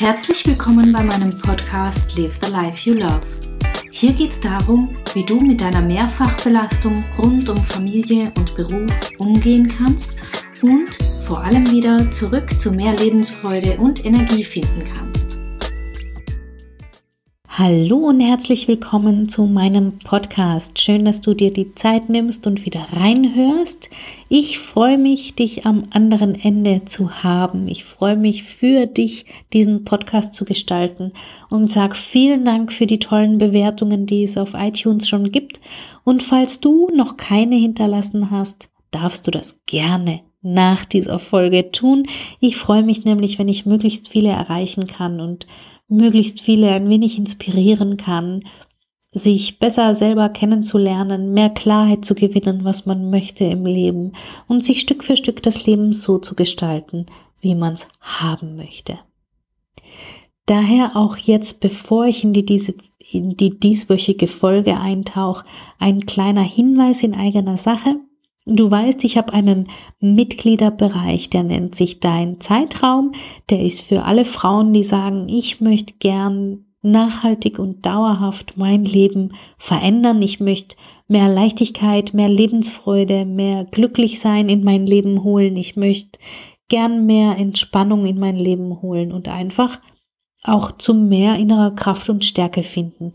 Herzlich willkommen bei meinem Podcast Live the Life You Love. Hier geht es darum, wie du mit deiner Mehrfachbelastung rund um Familie und Beruf umgehen kannst und vor allem wieder zurück zu mehr Lebensfreude und Energie finden kannst. Hallo und herzlich willkommen zu meinem Podcast. Schön, dass du dir die Zeit nimmst und wieder reinhörst. Ich freue mich, dich am anderen Ende zu haben. Ich freue mich für dich, diesen Podcast zu gestalten und sag vielen Dank für die tollen Bewertungen, die es auf iTunes schon gibt. Und falls du noch keine hinterlassen hast, darfst du das gerne nach dieser Folge tun. Ich freue mich nämlich, wenn ich möglichst viele erreichen kann und möglichst viele ein wenig inspirieren kann, sich besser selber kennenzulernen, mehr Klarheit zu gewinnen, was man möchte im Leben und sich Stück für Stück das Leben so zu gestalten, wie man es haben möchte. Daher auch jetzt, bevor ich in die, diese, in die dieswöchige Folge eintauche, ein kleiner Hinweis in eigener Sache. Du weißt, ich habe einen Mitgliederbereich, der nennt sich Dein Zeitraum. Der ist für alle Frauen, die sagen, ich möchte gern nachhaltig und dauerhaft mein Leben verändern. Ich möchte mehr Leichtigkeit, mehr Lebensfreude, mehr glücklich sein in mein Leben holen. Ich möchte gern mehr Entspannung in mein Leben holen und einfach auch zu mehr innerer Kraft und Stärke finden.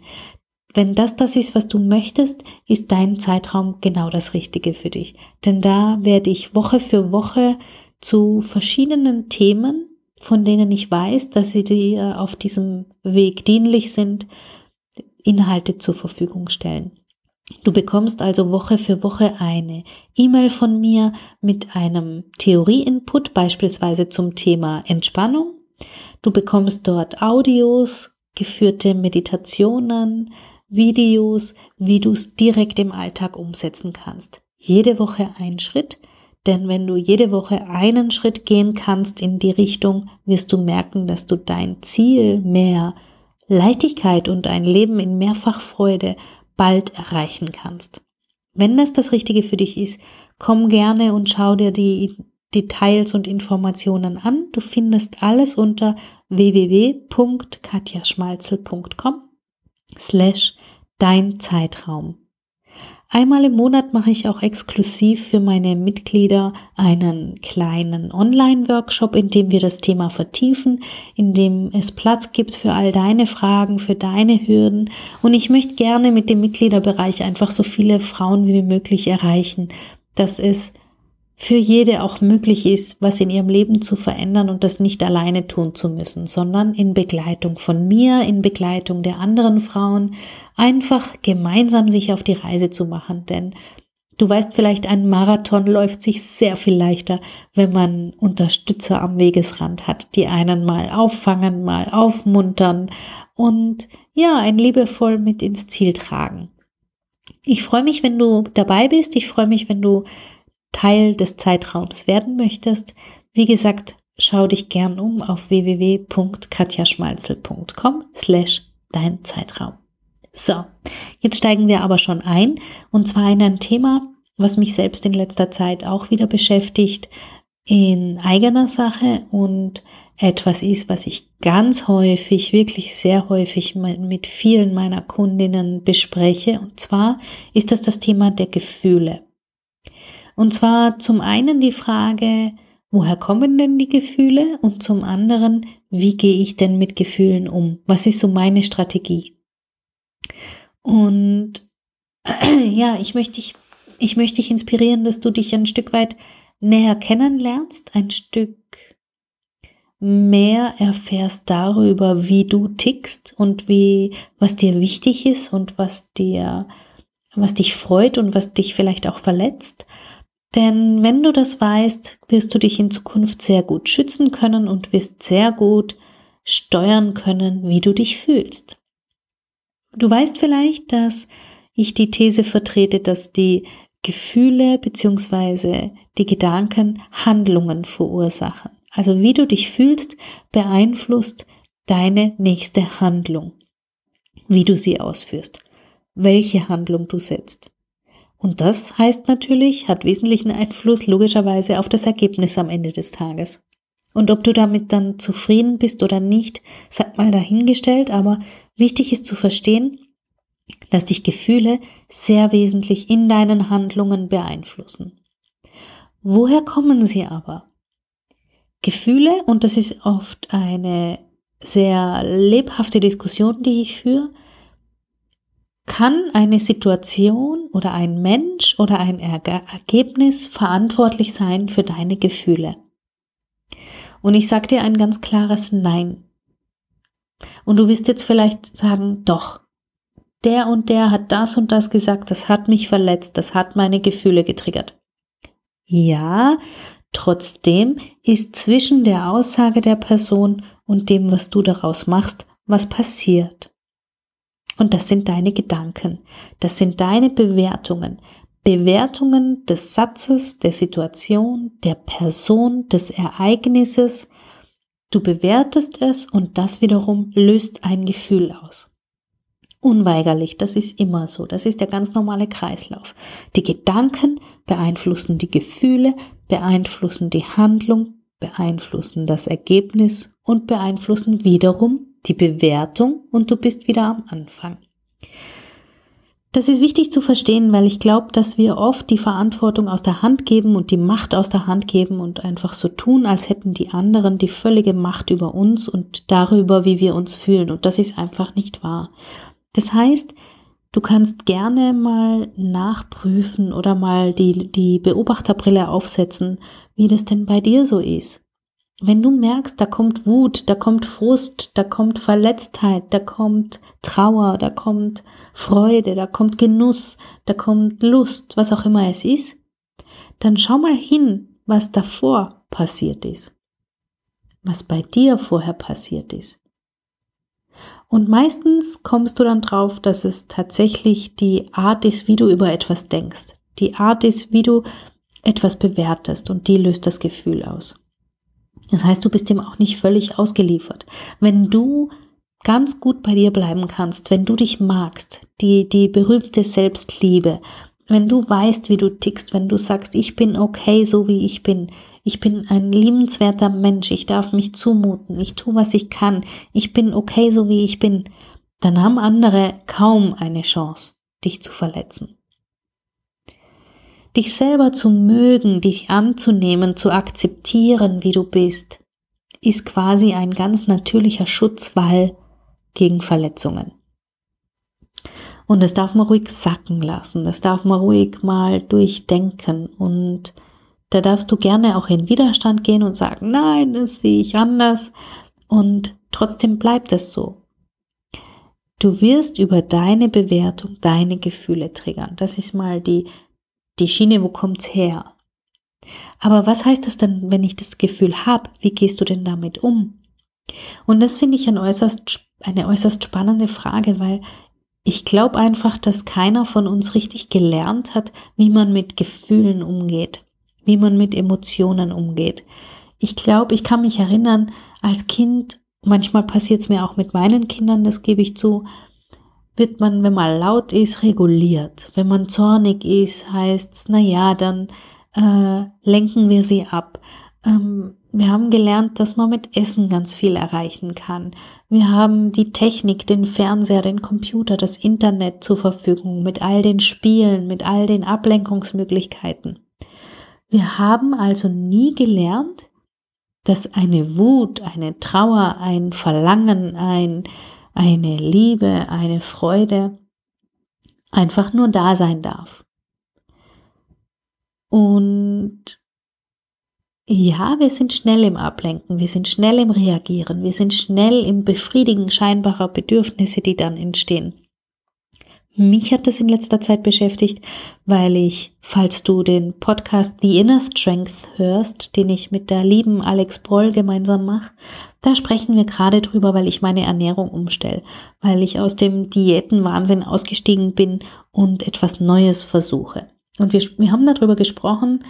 Wenn das das ist, was du möchtest, ist dein Zeitraum genau das Richtige für dich. Denn da werde ich Woche für Woche zu verschiedenen Themen, von denen ich weiß, dass sie dir auf diesem Weg dienlich sind, Inhalte zur Verfügung stellen. Du bekommst also Woche für Woche eine E-Mail von mir mit einem Theorie-Input, beispielsweise zum Thema Entspannung. Du bekommst dort Audios, geführte Meditationen, Videos, wie du es direkt im Alltag umsetzen kannst. Jede Woche ein Schritt, denn wenn du jede Woche einen Schritt gehen kannst in die Richtung, wirst du merken, dass du dein Ziel mehr Leichtigkeit und ein Leben in Mehrfachfreude bald erreichen kannst. Wenn das das Richtige für dich ist, komm gerne und schau dir die Details und Informationen an. Du findest alles unter www.katjaschmalzel.com slash dein Zeitraum. Einmal im Monat mache ich auch exklusiv für meine Mitglieder einen kleinen Online-Workshop, in dem wir das Thema vertiefen, in dem es Platz gibt für all deine Fragen, für deine Hürden. Und ich möchte gerne mit dem Mitgliederbereich einfach so viele Frauen wie möglich erreichen, dass es für jede auch möglich ist, was in ihrem Leben zu verändern und das nicht alleine tun zu müssen, sondern in Begleitung von mir, in Begleitung der anderen Frauen, einfach gemeinsam sich auf die Reise zu machen. Denn du weißt vielleicht, ein Marathon läuft sich sehr viel leichter, wenn man Unterstützer am Wegesrand hat, die einen mal auffangen, mal aufmuntern und ja, ein liebevoll mit ins Ziel tragen. Ich freue mich, wenn du dabei bist. Ich freue mich, wenn du Teil des Zeitraums werden möchtest, wie gesagt, schau dich gern um auf www.katjaschmalzel.com slash dein Zeitraum. So, jetzt steigen wir aber schon ein und zwar in ein Thema, was mich selbst in letzter Zeit auch wieder beschäftigt, in eigener Sache und etwas ist, was ich ganz häufig, wirklich sehr häufig mit vielen meiner Kundinnen bespreche. Und zwar ist das das Thema der Gefühle. Und zwar zum einen die Frage, woher kommen denn die Gefühle? Und zum anderen, wie gehe ich denn mit Gefühlen um? Was ist so meine Strategie? Und ja, ich möchte dich, ich möchte dich inspirieren, dass du dich ein Stück weit näher kennenlernst, ein Stück mehr erfährst darüber, wie du tickst und wie, was dir wichtig ist und was dir, was dich freut und was dich vielleicht auch verletzt. Denn wenn du das weißt, wirst du dich in Zukunft sehr gut schützen können und wirst sehr gut steuern können, wie du dich fühlst. Du weißt vielleicht, dass ich die These vertrete, dass die Gefühle bzw. die Gedanken Handlungen verursachen. Also wie du dich fühlst, beeinflusst deine nächste Handlung, wie du sie ausführst, welche Handlung du setzt. Und das heißt natürlich, hat wesentlichen Einfluss logischerweise auf das Ergebnis am Ende des Tages. Und ob du damit dann zufrieden bist oder nicht, sei mal dahingestellt, aber wichtig ist zu verstehen, dass dich Gefühle sehr wesentlich in deinen Handlungen beeinflussen. Woher kommen sie aber? Gefühle, und das ist oft eine sehr lebhafte Diskussion, die ich führe, kann eine Situation oder ein Mensch oder ein Ergebnis verantwortlich sein für deine Gefühle. Und ich sage dir ein ganz klares Nein. Und du wirst jetzt vielleicht sagen, doch, der und der hat das und das gesagt, das hat mich verletzt, das hat meine Gefühle getriggert. Ja, trotzdem ist zwischen der Aussage der Person und dem, was du daraus machst, was passiert. Und das sind deine Gedanken, das sind deine Bewertungen, Bewertungen des Satzes, der Situation, der Person, des Ereignisses. Du bewertest es und das wiederum löst ein Gefühl aus. Unweigerlich, das ist immer so, das ist der ganz normale Kreislauf. Die Gedanken beeinflussen die Gefühle, beeinflussen die Handlung, beeinflussen das Ergebnis und beeinflussen wiederum die Bewertung und du bist wieder am Anfang. Das ist wichtig zu verstehen, weil ich glaube, dass wir oft die Verantwortung aus der Hand geben und die Macht aus der Hand geben und einfach so tun, als hätten die anderen die völlige Macht über uns und darüber, wie wir uns fühlen. Und das ist einfach nicht wahr. Das heißt, du kannst gerne mal nachprüfen oder mal die, die Beobachterbrille aufsetzen, wie das denn bei dir so ist. Wenn du merkst, da kommt Wut, da kommt Frust, da kommt Verletztheit, da kommt Trauer, da kommt Freude, da kommt Genuss, da kommt Lust, was auch immer es ist, dann schau mal hin, was davor passiert ist. Was bei dir vorher passiert ist. Und meistens kommst du dann drauf, dass es tatsächlich die Art ist, wie du über etwas denkst. Die Art ist, wie du etwas bewertest und die löst das Gefühl aus. Das heißt, du bist dem auch nicht völlig ausgeliefert. Wenn du ganz gut bei dir bleiben kannst, wenn du dich magst, die, die berühmte Selbstliebe, wenn du weißt, wie du tickst, wenn du sagst, ich bin okay, so wie ich bin, ich bin ein liebenswerter Mensch, ich darf mich zumuten, ich tue, was ich kann, ich bin okay, so wie ich bin, dann haben andere kaum eine Chance, dich zu verletzen. Dich selber zu mögen, dich anzunehmen, zu akzeptieren, wie du bist, ist quasi ein ganz natürlicher Schutzwall gegen Verletzungen. Und das darf man ruhig sacken lassen, das darf man ruhig mal durchdenken und da darfst du gerne auch in Widerstand gehen und sagen, nein, das sehe ich anders und trotzdem bleibt es so. Du wirst über deine Bewertung deine Gefühle triggern. Das ist mal die die Schiene, wo kommt's her? Aber was heißt das denn, wenn ich das Gefühl habe? Wie gehst du denn damit um? Und das finde ich ein äußerst, eine äußerst spannende Frage, weil ich glaube einfach, dass keiner von uns richtig gelernt hat, wie man mit Gefühlen umgeht, wie man mit Emotionen umgeht. Ich glaube, ich kann mich erinnern, als Kind, manchmal passiert es mir auch mit meinen Kindern, das gebe ich zu, wird man, wenn man laut ist, reguliert. Wenn man zornig ist, heißt es, na ja, dann äh, lenken wir sie ab. Ähm, wir haben gelernt, dass man mit Essen ganz viel erreichen kann. Wir haben die Technik, den Fernseher, den Computer, das Internet zur Verfügung mit all den Spielen, mit all den Ablenkungsmöglichkeiten. Wir haben also nie gelernt, dass eine Wut, eine Trauer, ein Verlangen, ein eine Liebe, eine Freude einfach nur da sein darf. Und ja, wir sind schnell im Ablenken, wir sind schnell im Reagieren, wir sind schnell im Befriedigen scheinbarer Bedürfnisse, die dann entstehen. Mich hat das in letzter Zeit beschäftigt, weil ich, falls du den Podcast The Inner Strength hörst, den ich mit der lieben Alex Broll gemeinsam mache, da sprechen wir gerade drüber, weil ich meine Ernährung umstelle, weil ich aus dem Diätenwahnsinn ausgestiegen bin und etwas Neues versuche. Und wir, wir haben darüber gesprochen,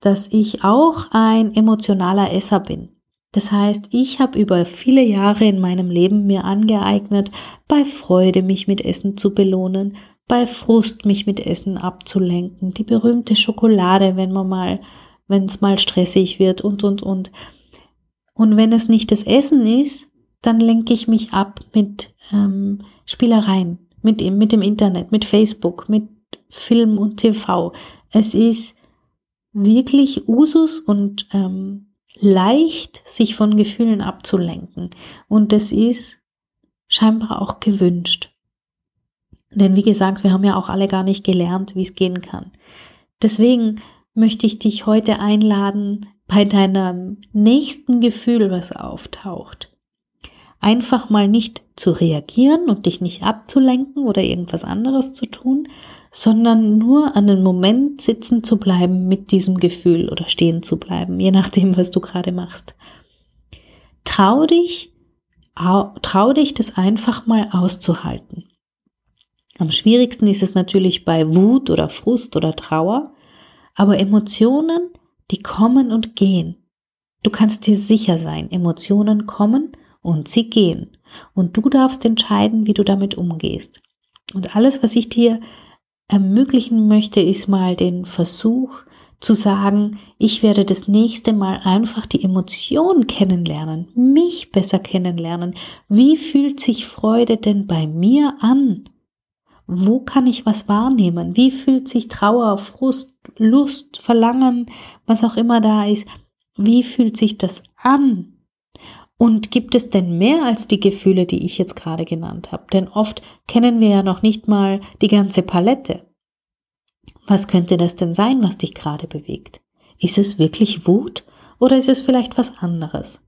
dass ich auch ein emotionaler Esser bin. Das heißt, ich habe über viele Jahre in meinem Leben mir angeeignet, bei Freude mich mit Essen zu belohnen, bei Frust mich mit Essen abzulenken, die berühmte Schokolade, wenn man mal, wenn es mal stressig wird und und und. Und wenn es nicht das Essen ist, dann lenke ich mich ab mit ähm, Spielereien, mit, mit dem Internet, mit Facebook, mit Film und TV. Es ist wirklich Usus und ähm, leicht, sich von Gefühlen abzulenken. Und es ist scheinbar auch gewünscht. Denn wie gesagt, wir haben ja auch alle gar nicht gelernt, wie es gehen kann. Deswegen möchte ich dich heute einladen, bei deinem nächsten Gefühl, was auftaucht, einfach mal nicht zu reagieren und dich nicht abzulenken oder irgendwas anderes zu tun, sondern nur an den Moment sitzen zu bleiben mit diesem Gefühl oder stehen zu bleiben, je nachdem, was du gerade machst. Trau dich, trau dich, das einfach mal auszuhalten. Am schwierigsten ist es natürlich bei Wut oder Frust oder Trauer, aber Emotionen, die kommen und gehen. Du kannst dir sicher sein, Emotionen kommen und sie gehen. Und du darfst entscheiden, wie du damit umgehst. Und alles, was ich dir ermöglichen möchte, ist mal den Versuch zu sagen, ich werde das nächste Mal einfach die Emotion kennenlernen, mich besser kennenlernen. Wie fühlt sich Freude denn bei mir an? Wo kann ich was wahrnehmen? Wie fühlt sich Trauer, Frust, Lust, Verlangen, was auch immer da ist? Wie fühlt sich das an? Und gibt es denn mehr als die Gefühle, die ich jetzt gerade genannt habe? Denn oft kennen wir ja noch nicht mal die ganze Palette. Was könnte das denn sein, was dich gerade bewegt? Ist es wirklich Wut oder ist es vielleicht was anderes?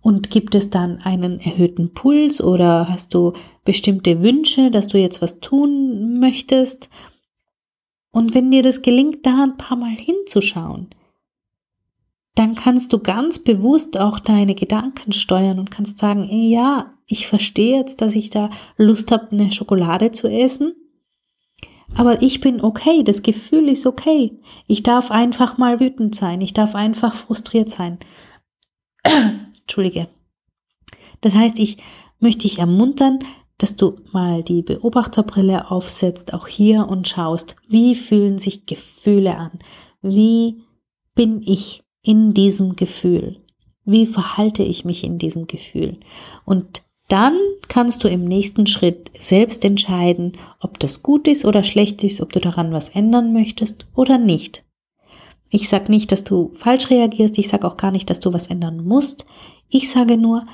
Und gibt es dann einen erhöhten Puls oder hast du bestimmte Wünsche, dass du jetzt was tun möchtest? Und wenn dir das gelingt, da ein paar Mal hinzuschauen, dann kannst du ganz bewusst auch deine Gedanken steuern und kannst sagen, ey, ja, ich verstehe jetzt, dass ich da Lust habe, eine Schokolade zu essen. Aber ich bin okay, das Gefühl ist okay. Ich darf einfach mal wütend sein, ich darf einfach frustriert sein. Entschuldige. Das heißt, ich möchte dich ermuntern, dass du mal die Beobachterbrille aufsetzt, auch hier und schaust, wie fühlen sich Gefühle an? Wie bin ich in diesem Gefühl? Wie verhalte ich mich in diesem Gefühl? Und dann kannst du im nächsten Schritt selbst entscheiden, ob das gut ist oder schlecht ist, ob du daran was ändern möchtest oder nicht. Ich sage nicht, dass du falsch reagierst, ich sage auch gar nicht, dass du was ändern musst. Ich sage nur,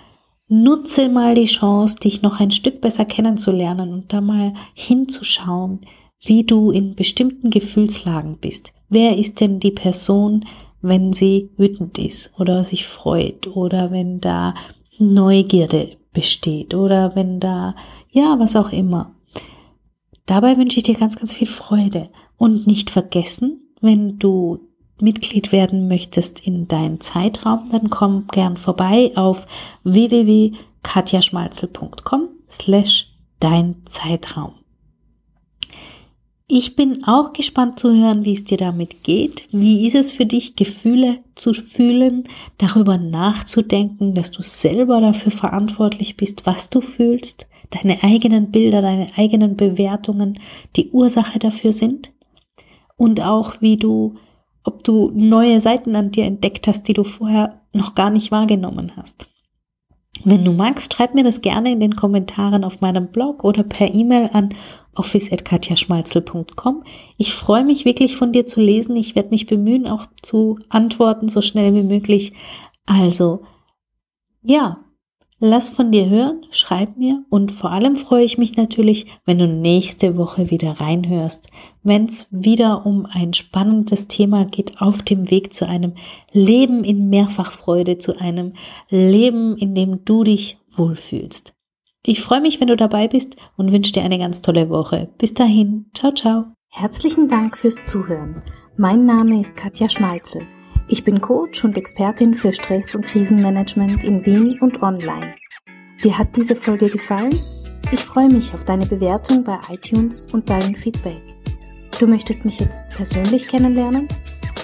nutze mal die Chance, dich noch ein Stück besser kennenzulernen und da mal hinzuschauen, wie du in bestimmten Gefühlslagen bist. Wer ist denn die Person, wenn sie wütend ist oder sich freut oder wenn da Neugierde besteht oder wenn da, ja, was auch immer. Dabei wünsche ich dir ganz, ganz viel Freude und nicht vergessen, wenn du Mitglied werden möchtest in deinen Zeitraum, dann komm gern vorbei auf www.katjaschmalzel.com slash dein Zeitraum. Ich bin auch gespannt zu hören, wie es dir damit geht. Wie ist es für dich, Gefühle zu fühlen, darüber nachzudenken, dass du selber dafür verantwortlich bist, was du fühlst, deine eigenen Bilder, deine eigenen Bewertungen die Ursache dafür sind? Und auch, wie du ob du neue Seiten an dir entdeckt hast, die du vorher noch gar nicht wahrgenommen hast. Wenn du magst, schreib mir das gerne in den Kommentaren auf meinem Blog oder per E-Mail an office.katjaschmalzel.com. Ich freue mich wirklich von dir zu lesen. Ich werde mich bemühen, auch zu antworten, so schnell wie möglich. Also, ja, Lass von dir hören, schreib mir und vor allem freue ich mich natürlich, wenn du nächste Woche wieder reinhörst, wenn es wieder um ein spannendes Thema geht auf dem Weg zu einem Leben in Mehrfachfreude, zu einem Leben, in dem du dich wohlfühlst. Ich freue mich, wenn du dabei bist und wünsche dir eine ganz tolle Woche. Bis dahin, ciao, ciao. Herzlichen Dank fürs Zuhören. Mein Name ist Katja Schmalzel. Ich bin Coach und Expertin für Stress- und Krisenmanagement in Wien und online. Dir hat diese Folge gefallen? Ich freue mich auf deine Bewertung bei iTunes und dein Feedback. Du möchtest mich jetzt persönlich kennenlernen?